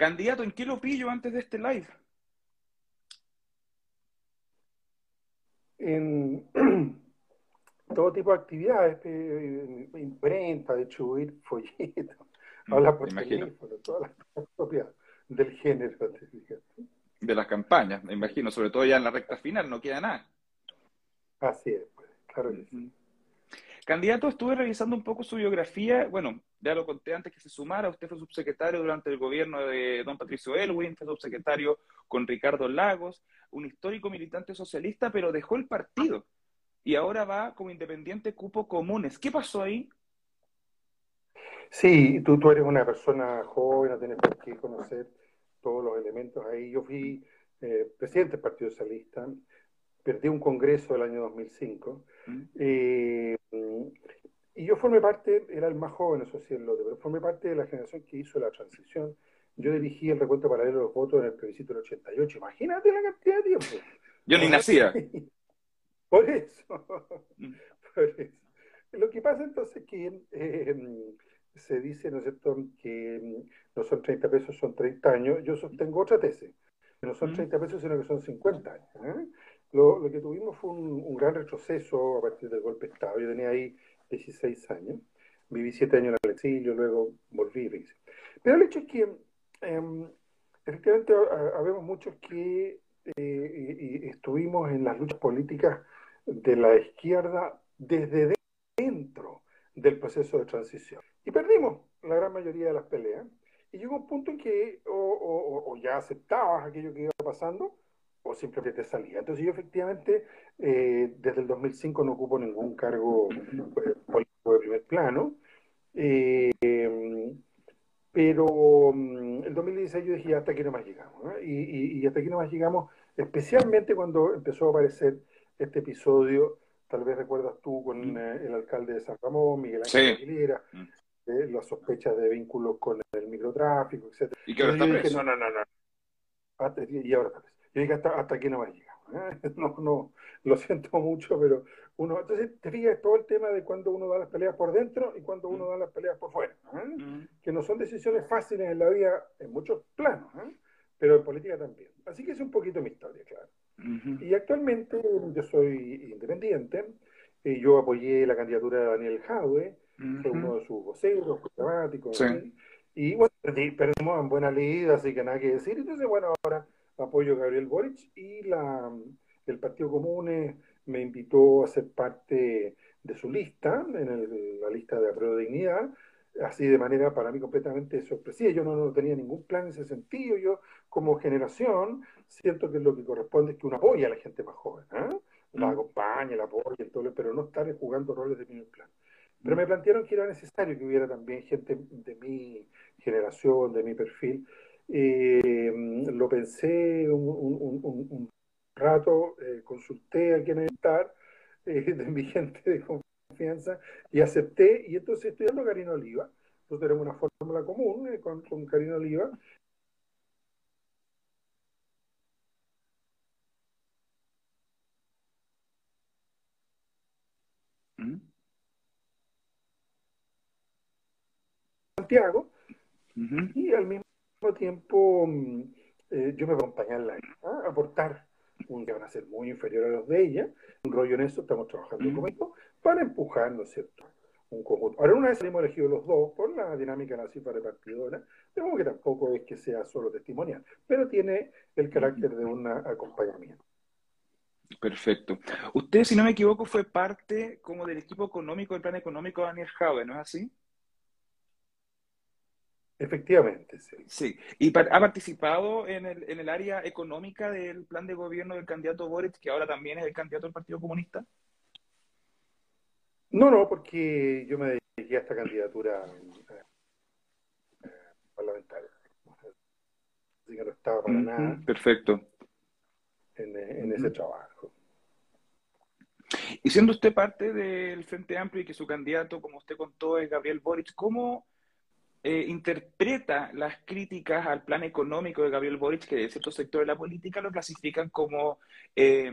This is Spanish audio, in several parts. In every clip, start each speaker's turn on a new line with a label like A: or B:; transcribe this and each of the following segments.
A: Candidato, ¿en qué lo pillo antes de este live?
B: En todo tipo de actividades, eh, imprenta, distribuir folletos,
A: Mm,
B: hablar por teléfono, todas las propiedades del género. te fijas.
A: De las campañas, me imagino, sobre todo ya en la recta final, no queda nada.
B: Así es, pues, claro que sí.
A: Candidato, estuve revisando un poco su biografía. Bueno, ya lo conté antes que se sumara. Usted fue subsecretario durante el gobierno de don Patricio Elwin, fue subsecretario con Ricardo Lagos, un histórico militante socialista, pero dejó el partido y ahora va como independiente cupo comunes. ¿Qué pasó ahí?
B: Sí, tú, tú eres una persona joven, no tienes por qué conocer todos los elementos ahí. Yo fui eh, presidente del Partido Socialista, perdí un congreso el año 2005,
A: ¿Mm?
B: eh, y yo formé parte, era el más joven, eso sí, el lote, pero formé parte de la generación que hizo la transición. Yo dirigí el recuento paralelo de los votos en el plebiscito del 88. Imagínate la cantidad de tiempo.
A: Yo ni nacía.
B: Por eso.
A: Mm.
B: Por eso. Lo que pasa entonces es que eh, se dice, ¿no es cierto?, que mm, no son 30 pesos, son 30 años. Yo sostengo otra tesis, que no son
A: Mm.
B: 30 pesos, sino que son 50 años. ¿eh? Lo, lo que tuvimos fue un, un gran retroceso a partir del golpe de Estado. Yo tenía ahí 16 años, viví 7 años en el exilio, luego volví. Pero el hecho es que eh, efectivamente ha- habemos muchos que eh, y- y estuvimos en las luchas políticas de la izquierda desde dentro del proceso de transición. Y perdimos la gran mayoría de las peleas. Y llegó un punto en que o- o- o ya aceptabas aquello que iba pasando o simplemente te salía. Entonces yo efectivamente eh, desde el 2005 no ocupo ningún cargo eh, político de primer plano. Eh, pero mm, el 2016 yo dije, hasta aquí nomás llegamos. ¿no? Y, y- y hasta aquí nomás llegamos, especialmente cuando empezó a aparecer este episodio, tal vez recuerdas tú, con
A: Mm.
B: eh, el alcalde de San Ramón, Miguel
A: Sí.
B: Ángel Aguilera,
A: Mm.
B: eh, las sospechas de vínculos con el microtráfico, etc.
A: Y que ahora está
B: dije,
A: preso.
B: no, no, no, no. Hasta- y ahora está. Yo dije, hasta, hasta aquí nomás llegamos. ¿eh? No, no, lo siento mucho, pero uno, entonces te fijas todo el tema de cuando uno da las peleas por dentro y cuando uno
A: Mm.
B: da las peleas por fuera. ¿eh?
A: Mm.
B: que no son decisiones fáciles en la vida en muchos planos, ¿eh? pero en política también. Así que es un poquito mi historia, claro. Y actualmente yo soy independiente, y yo apoyé la candidatura de Daniel Jadwe, fue uno de sus voceros,
A: Sí.
B: ¿sí? y bueno, perdimos en buena ley, así que nada que decir. Entonces, bueno, ahora apoyo a Gabriel Boric y la, el Partido Común eh, me invitó a ser parte de su lista, en el- la lista de Apruebo de Dignidad, así de manera para mí completamente sorpresiva. Yo no, no tenía ningún plan en ese sentido. Yo, como generación, siento que lo que corresponde es que uno apoya a la gente más joven, ¿eh? la
A: Mm.
B: acompaña, la apoya, todo, pero no estar jugando roles de primer plano. Pero
A: Mm.
B: me plantearon que era necesario que hubiera también gente de mi generación, de mi perfil. Eh, lo pensé un, un- un- un- un rato, eh, consulté a quién estar, eh, de mi gente de confianza, y acepté. Y entonces estoy dando Karina Oliva. Nosotros tenemos una fórmula común eh, con, con Karina Oliva.
A: Mm.
B: Santiago,
A: Ujú.
B: y al mismo tiempo mm, eh, yo me voy a acompañarla, ¿ah? aportar un que van a ser muy inferior a los de ella, un rollo en eso, estamos trabajando
A: Mm.
B: equipo, para empujar, ¿no es cierto? Un conjunto. Ahora, una vez hemos elegido los dos por la dinámica de la cifra repartidora, de modo que tampoco es que sea solo testimonial, pero tiene el carácter de un acompañamiento.
A: Perfecto. Usted, si no me equivoco, fue parte como del equipo económico del plan económico de Daniel Jaue, ¿no es así?
B: Efectivamente, sí.
A: Sí. ¿Y pa- ha participado en el, en el área económica del plan de gobierno del candidato Boric, que ahora también es el candidato del Partido Comunista?
B: No, no, porque yo me dediqué a esta candidatura eh, parlamentaria. Así que no estaba para nada
A: Perfecto.
B: en, ese trabajo.
A: Y siendo usted parte del Frente Amplio y que su candidato, como usted contó, es Gabriel Boric, ¿cómo eh, interpreta las críticas al plan económico de Gabriel Boric, que de ciertos sectores de la política lo clasifican como eh,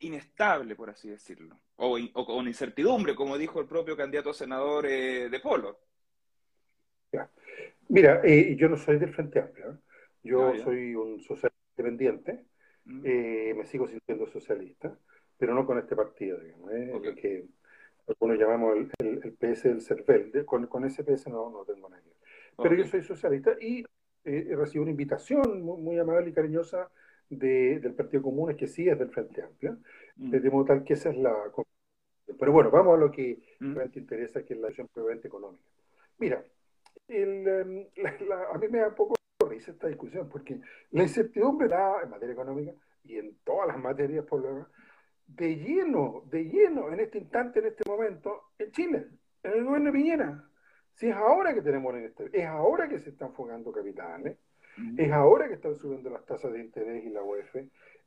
A: inestable, por así decirlo, o, in- o con incertidumbre, como dijo el propio candidato a senador eh, de Polo?
B: Mira, eh, yo no soy del Frente Amplio, ¿eh? yo ah, soy un socialista independiente, mm. eh, me sigo sintiendo socialista, pero no con este partido, digamos, ¿eh? que algunos llamamos el, el, PS del CERVEL, con, con, ese PS no, no tengo nada. Pero yo soy socialista y recibo una invitación muy, amable y cariñosa del Partido Común, es que sí es del Frente Amplio, mm. de modo tal que esa es la... Pero bueno, vamos a lo que mm. realmente interesa, que es la acción prevalente económica. Mira, el, em, a mí me da un poco risa esta discusión, porque la incertidumbre da en materia económica y en todas las materias por lo demás, de lleno, de lleno en este instante, en este momento, en Chile, en el gobierno de Piñera. Si es ahora que tenemos es ahora que se están fugando capitales, es ahora que están subiendo las tasas de interés y la UEF,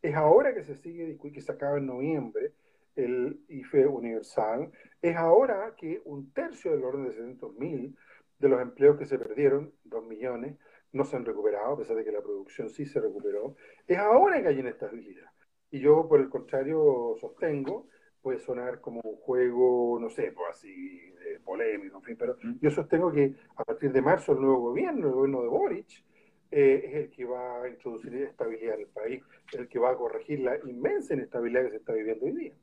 B: es ahora que se sigue discutiendo, que se acaba en noviembre el IFE universal, es ahora que un tercio del orden de 600 mil de los empleos que se perdieron, 2 millones, no se han recuperado, a pesar de que la producción sí se recuperó. Es ahora que hay inestabilidad. Y yo, por el contrario, sostengo, puede sonar como un juego, no sé, pues así, polémico, en fin, pero mm. yo sostengo que a partir de marzo el nuevo gobierno, el gobierno de Boric, eh, es el que va a introducir estabilidad en el país, el que va a corregir la inmensa inestabilidad que se está viviendo hoy día.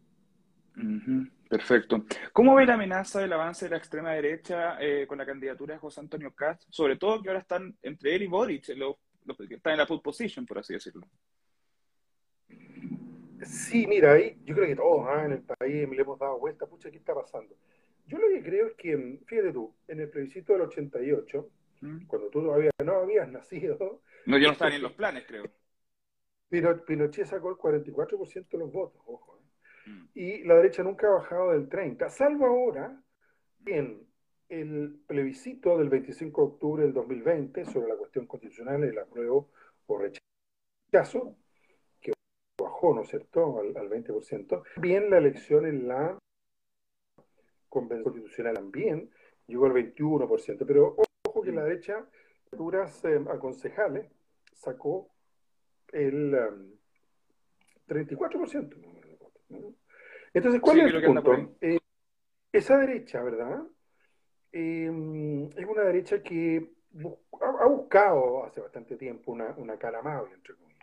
A: Perfecto. ¿Cómo ve la amenaza del avance de la extrema derecha eh, con la candidatura de José Antonio Cast? Sobre todo que ahora están entre él y Boric, los, que están en la pole position, por así decirlo.
B: Sí, mira, ahí yo creo que todos ah, en el país le hemos dado vuelta, pucha, ¿qué está pasando? Yo lo que creo es que, fíjate tú, en el plebiscito del 88, ¿Mm? cuando tú todavía no habías nacido...
A: No, yo no estaba ni en los planes, creo.
B: Pinochet sacó el 44% de los votos, ojo. ¿eh? Mm. Y la derecha nunca ha bajado del 30%, salvo ahora en el plebiscito del 25 de octubre del 2020 sobre la cuestión constitucional, el apruebo o rechazo, ¿no es cierto?, al, al 20%. Bien la elección en la Convención Constitucional también llegó al 21%, pero ojo que la derecha, duras eh, aconsejales, sacó el 34%. Um, Entonces, ¿cuál es el punto? Eh, esa derecha, ¿verdad? Em, es una derecha que ha, buscado hace bastante tiempo una, una cara amable, entre comillas.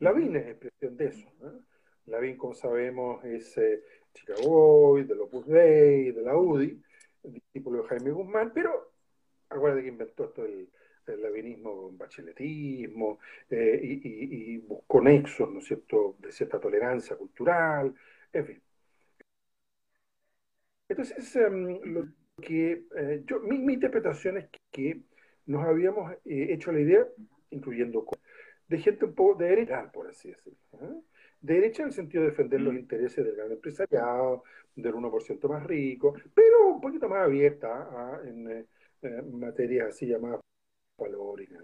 B: Lavín es expresión de eso. ¿no? Lavín, como sabemos, es eh, Chicago, del Opus Dei, de la UDI, discípulo de Jaime Guzmán, pero acuérdate que inventó esto el, el lavinismo con bacheletismo eh, y, buscó nexos, ¿no es cierto?, de cierta tolerancia cultural, en fin. Entonces, em, lo que eh, yo, mi, interpretación es que nos habíamos eh, hecho la idea, incluyendo de gente un poco de derecha, por así decirlo derecha en el sentido de defender los mm. intereses del gran empresariado, del 1% más rico, pero un poquito más abierta en, eh, materias así llamadas valóricas.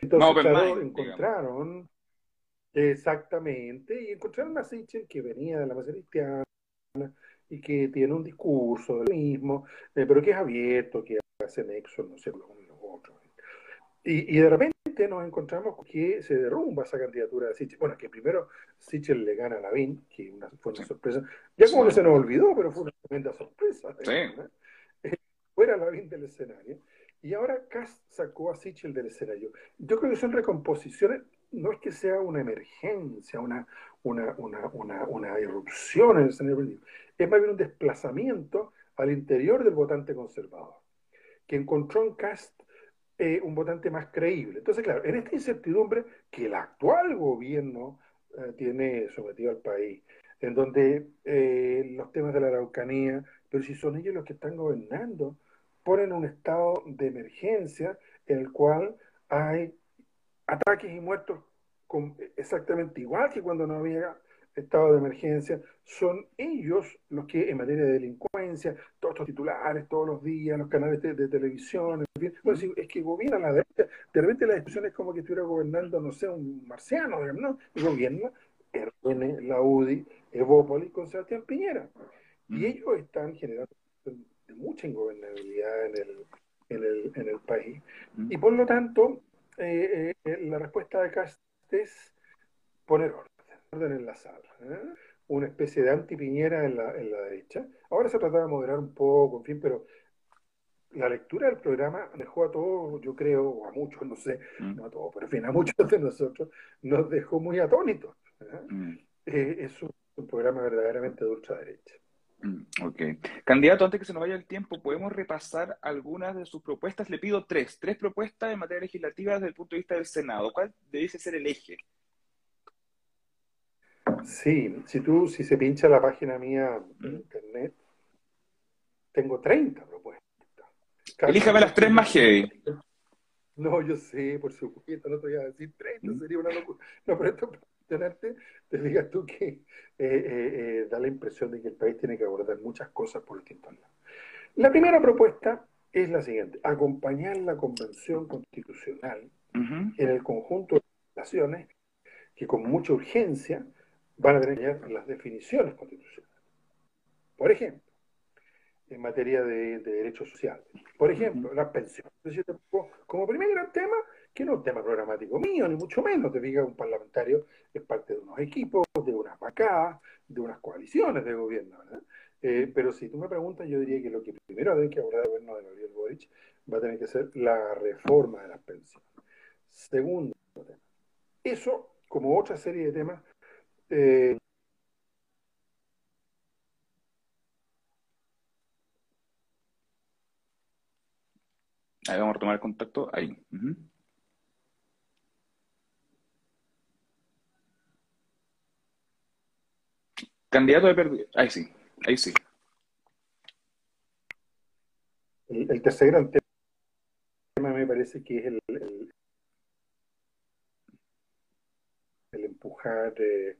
B: Entonces, claro, encontraron, exactamente, y encontraron a Sichel que venía de la base cristiana y que tiene un discurso del mismo, eh, pero que es abierto, que hace nexo, no sé, los unos y los otros. Y, y de repente nos encontramos que se derrumba esa candidatura de Sichel. Bueno, que primero Sichel le gana a Lavín, que fue una sorpresa. Ya como que se nos olvidó, pero fue una tremenda sorpresa. Sí. Fuera Lavín del escenario. Y ahora Kass sacó a Sichel del escenario. Yo creo que son recomposiciones, no es que sea una emergencia, una, una, una, una, una irrupción en el escenario político, es más bien un desplazamiento al interior del votante conservador, que encontró en Cast eh, un votante más creíble. Entonces, claro, en esta incertidumbre que el actual gobierno eh, tiene sometido al país, en donde eh, los temas de la Araucanía, pero si son ellos los que están gobernando, ponen un estado de emergencia en el cual hay ataques y muertos exactamente igual que cuando no había estado de emergencia, son ellos los que en materia de delincuencia, titulares todos los días, los canales de, televisión, en fin, bueno, es que gobiernan la derecha, de repente la discusión es como que estuviera gobernando, no sé, un marciano, ¿no? gobierna RN, la UDI, Evópolis con Sebastián Piñera. Y ellos están generando mucha ingobernabilidad en el, en el, en el país. Y por lo tanto, eh, eh, la respuesta de Cast es poner orden orden en la sala. ¿eh? Una especie de antipiñera en la, en la derecha. Ahora se trata de moderar un poco, en fin, pero la lectura del programa dejó a todos, yo creo, o a muchos, no sé, mm. no a todos, pero en fin, a muchos de nosotros nos dejó muy atónitos. Mm. Eh, es un, programa verdaderamente de ultraderecha.
A: Mm, ok. Candidato, antes que se nos vaya el tiempo, ¿podemos repasar algunas de sus propuestas? Le pido tres, tres propuestas en materia legislativa desde el punto de vista del Senado. ¿Cuál debe ser el eje?
B: Sí, si tú, si se pincha la página mía en internet, tengo 30 propuestas.
A: Elíjame las tres más heavy.
B: No, yo sé, por supuesto, no te voy a decir 30, sería una locura. No, pero esto tenerte, te digas tú que eh, eh, eh, da la impresión de que el país tiene que abordar muchas cosas por distintos lados. La primera propuesta es la siguiente, acompañar la Convención Constitucional en el conjunto de legislaciones que con mucha urgencia van a tener las definiciones constitucionales. Por ejemplo, en materia de, derechos sociales. Por ejemplo, las pensiones. Como primer gran tema, que no es un tema programático mío, ni mucho menos, te diga un parlamentario es parte de unos equipos, de unas vacadas, de unas coaliciones de gobierno, ¿verdad? Eh, pero si tú me preguntas, yo diría que lo que primero hay que abordar el gobierno de Gabriel Boric va a tener que ser la reforma de las pensiones. Segundo tema. Eso, como otra serie de temas, eh,
A: Ahí vamos a tomar el contacto. Ahí. Candidato de perdido. Ahí sí. Ahí sí.
B: El, tercer gran tema me parece que es el, el, empujar, eh,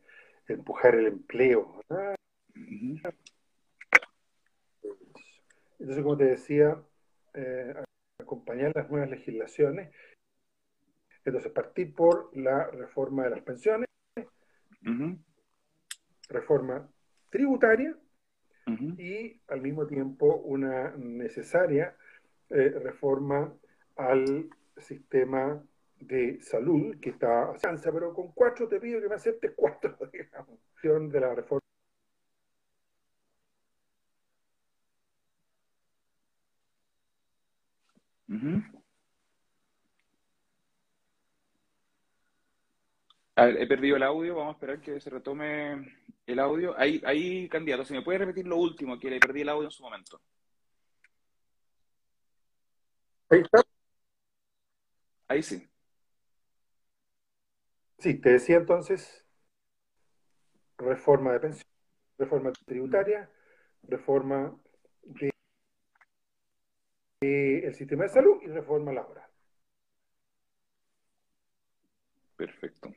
B: empujar el empleo. Entonces, como te decía, eh, acompañar las nuevas legislaciones. Entonces, partir por la reforma de las pensiones, reforma tributaria y al mismo tiempo una necesaria eh, reforma al sistema de salud que está a pero con cuatro te pido que me aceptes cuatro, digamos, de la reforma
A: he perdido el audio, vamos a esperar que se retome el audio. Ahí, ahí, candidato, si me puede repetir lo último, que le perdí el audio en su momento.
B: Ahí está.
A: Ahí sí.
B: Sí, te decía entonces, reforma de pensión, reforma tributaria, reforma del sistema de salud y reforma laboral.
A: Perfecto.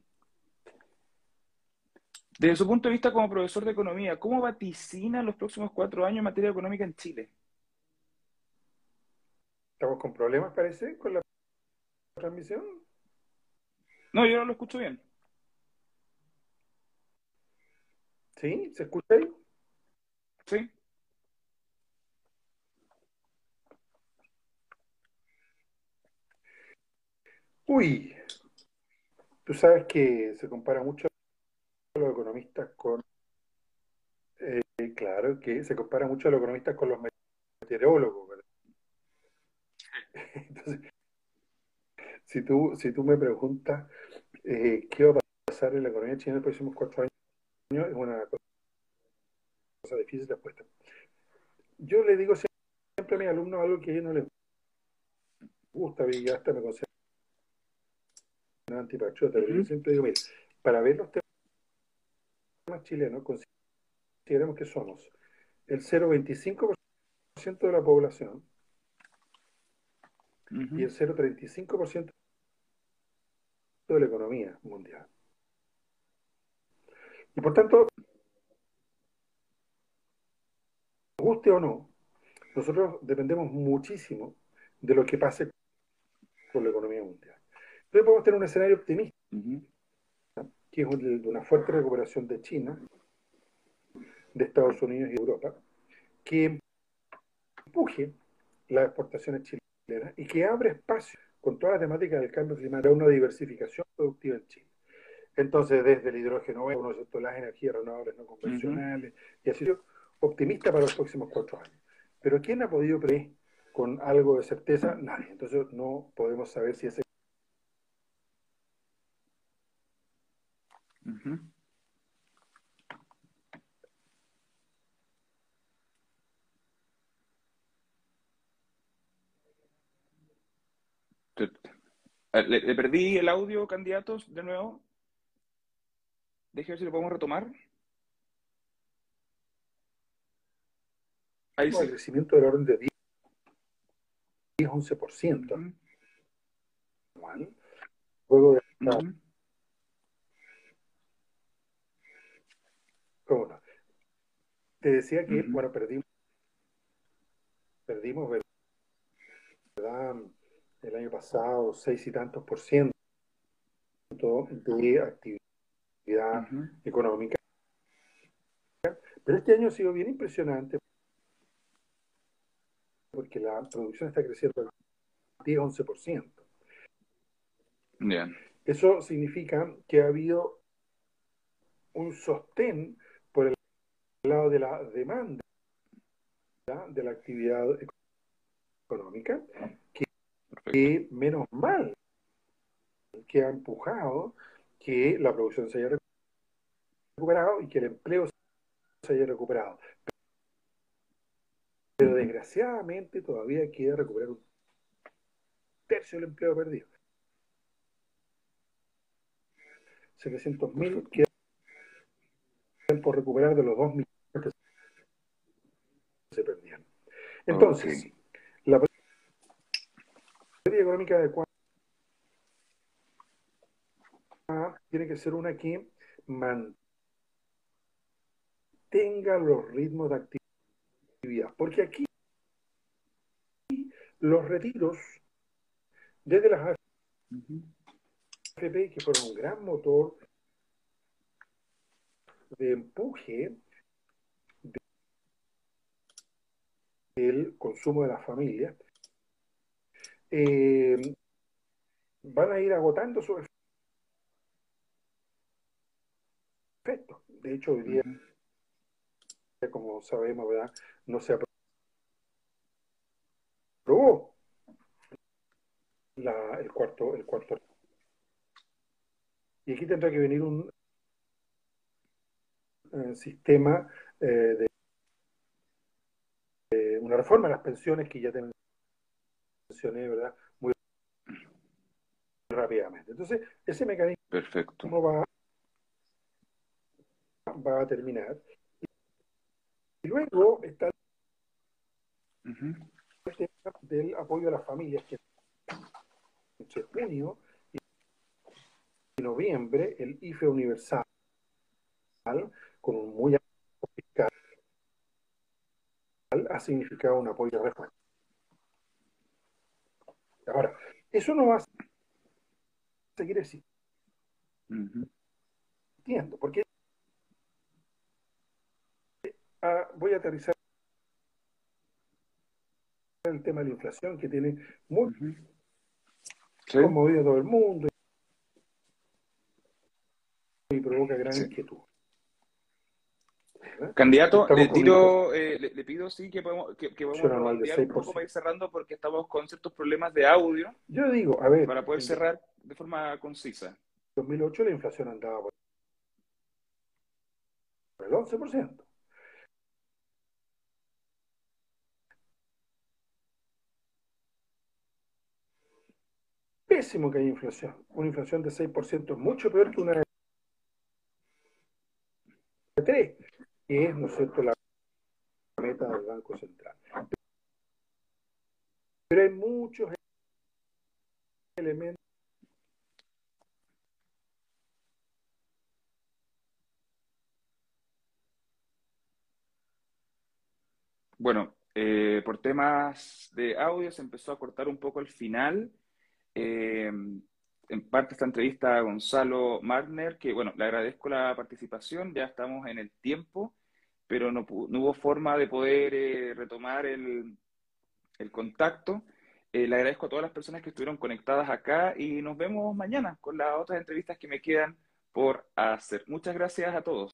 A: Desde su punto de vista como profesor de economía, ¿cómo vaticina los próximos cuatro años en materia económica en Chile?
B: ¿Estamos con problemas, parece, con la transmisión?
A: No, yo no lo escucho bien.
B: ¿Sí? ¿Se escucha ahí?
A: Sí.
B: Uy, tú sabes que se compara mucho los economistas con, eh, claro, que se compara mucho a los economistas con los meteorólogos, ¿verdad? Entonces, si tú, si tú me preguntas eh, qué va a pasar en la economía china en los próximos cuatro años, es una cosa difícil de apuesta. Yo le digo siempre a mis alumnos algo que a ellos no les gusta, y hasta me considero antipatriota, pero yo siempre digo, mira, para ver los temas chilenos, consideremos que somos el 0,25% de la población y el 0,35% de la economía mundial. Y por tanto, guste o no, nosotros dependemos muchísimo de lo que pase con la economía mundial. Entonces podemos tener un escenario optimista, que es de una fuerte recuperación de China, de Estados Unidos y Europa, que empuje las exportaciones chilenas y que abre espacio con toda la temática del cambio climático una diversificación productiva en Chile. Entonces, desde el hidrógeno, uno las energías renovables no convencionales, y así optimista para los próximos cuatro años. Pero ¿quién ha podido prever con algo de certeza? Nadie. Entonces no podemos saber si ese
A: eh, ¿Le, le perdí el audio, candidatos, de nuevo? Déjeme ver si lo podemos retomar. Ahí
B: el
A: sí.
B: crecimiento del orden de 10-11%
A: Ujú,
B: anual. Luego de. ¿cómo no? Te decía que, bueno, perdimos, perdimos, ¿verdad? El año pasado, seis y tantos por ciento de actividad
A: Ujú.
B: económica. Pero este año ha sido bien impresionante porque la producción está creciendo al 10-11%.
A: Bien.
B: Eso significa que ha habido un sostén por el lado de la demanda de la actividad económica,
A: Perfecto.
B: que menos mal que ha empujado que la producción se haya recuperado y que el empleo se haya recuperado. Pero desgraciadamente todavía queda recuperar un tercio del empleo perdido. 700 mil quedan por recuperar de los 2 millones que se perdían. Entonces. Económica adecuada tiene que ser una que mantenga los ritmos de actividad. Porque aquí los retiros desde las. AFP, que fueron un gran motor de empuje del consumo de las familias, eh, van a ir agotando su efecto. De hecho, hoy día, como sabemos, ¿verdad? no se aprobó la- el cuarto, el cuarto. Y aquí tendrá que venir un eh, sistema eh, de, de una reforma de las pensiones que ya te mencioné, ¿verdad? Muy rápidamente. Entonces, ese mecanismo
A: Perfecto.
B: va, va a terminar. Y luego está el tema del apoyo a las familias, que entre junio y noviembre el IFE universal, con un muy alto fiscal, ha significado un apoyo refuerzo. Ahora, eso no va a seguir existiendo, porque ah, voy a aterrizar el tema de la inflación, que tiene muy
A: Ujú. Sí.
B: conmovido a todo el mundo y provoca gran
A: Sí.
B: inquietud. ¿Verdad?
A: Candidato, le tiro, eh, le, le pido sí que podemos, que,
B: de
A: redondear un poco
B: 6%.
A: para ir cerrando porque estamos con ciertos problemas de audio
B: Yo digo, a ver,
A: para poder cerrar de forma concisa.
B: 2008 la inflación andaba por el 11%. Pésimo que haya inflación. Una inflación de 6% es mucho peor que una de 3, que es, ¿no es cierto?, la meta del Banco Central. Pero hay muchos elementos
A: Bueno, eh, por temas de audio se empezó a cortar un poco el final. Eh, en parte esta entrevista a Gonzalo Magner, que bueno, le agradezco la participación, ya estamos en el tiempo, pero no, hubo forma de poder eh, retomar el, el contacto. Eh, le agradezco a todas las personas que estuvieron conectadas acá y nos vemos mañana con las otras entrevistas que me quedan por hacer. Muchas gracias a todos.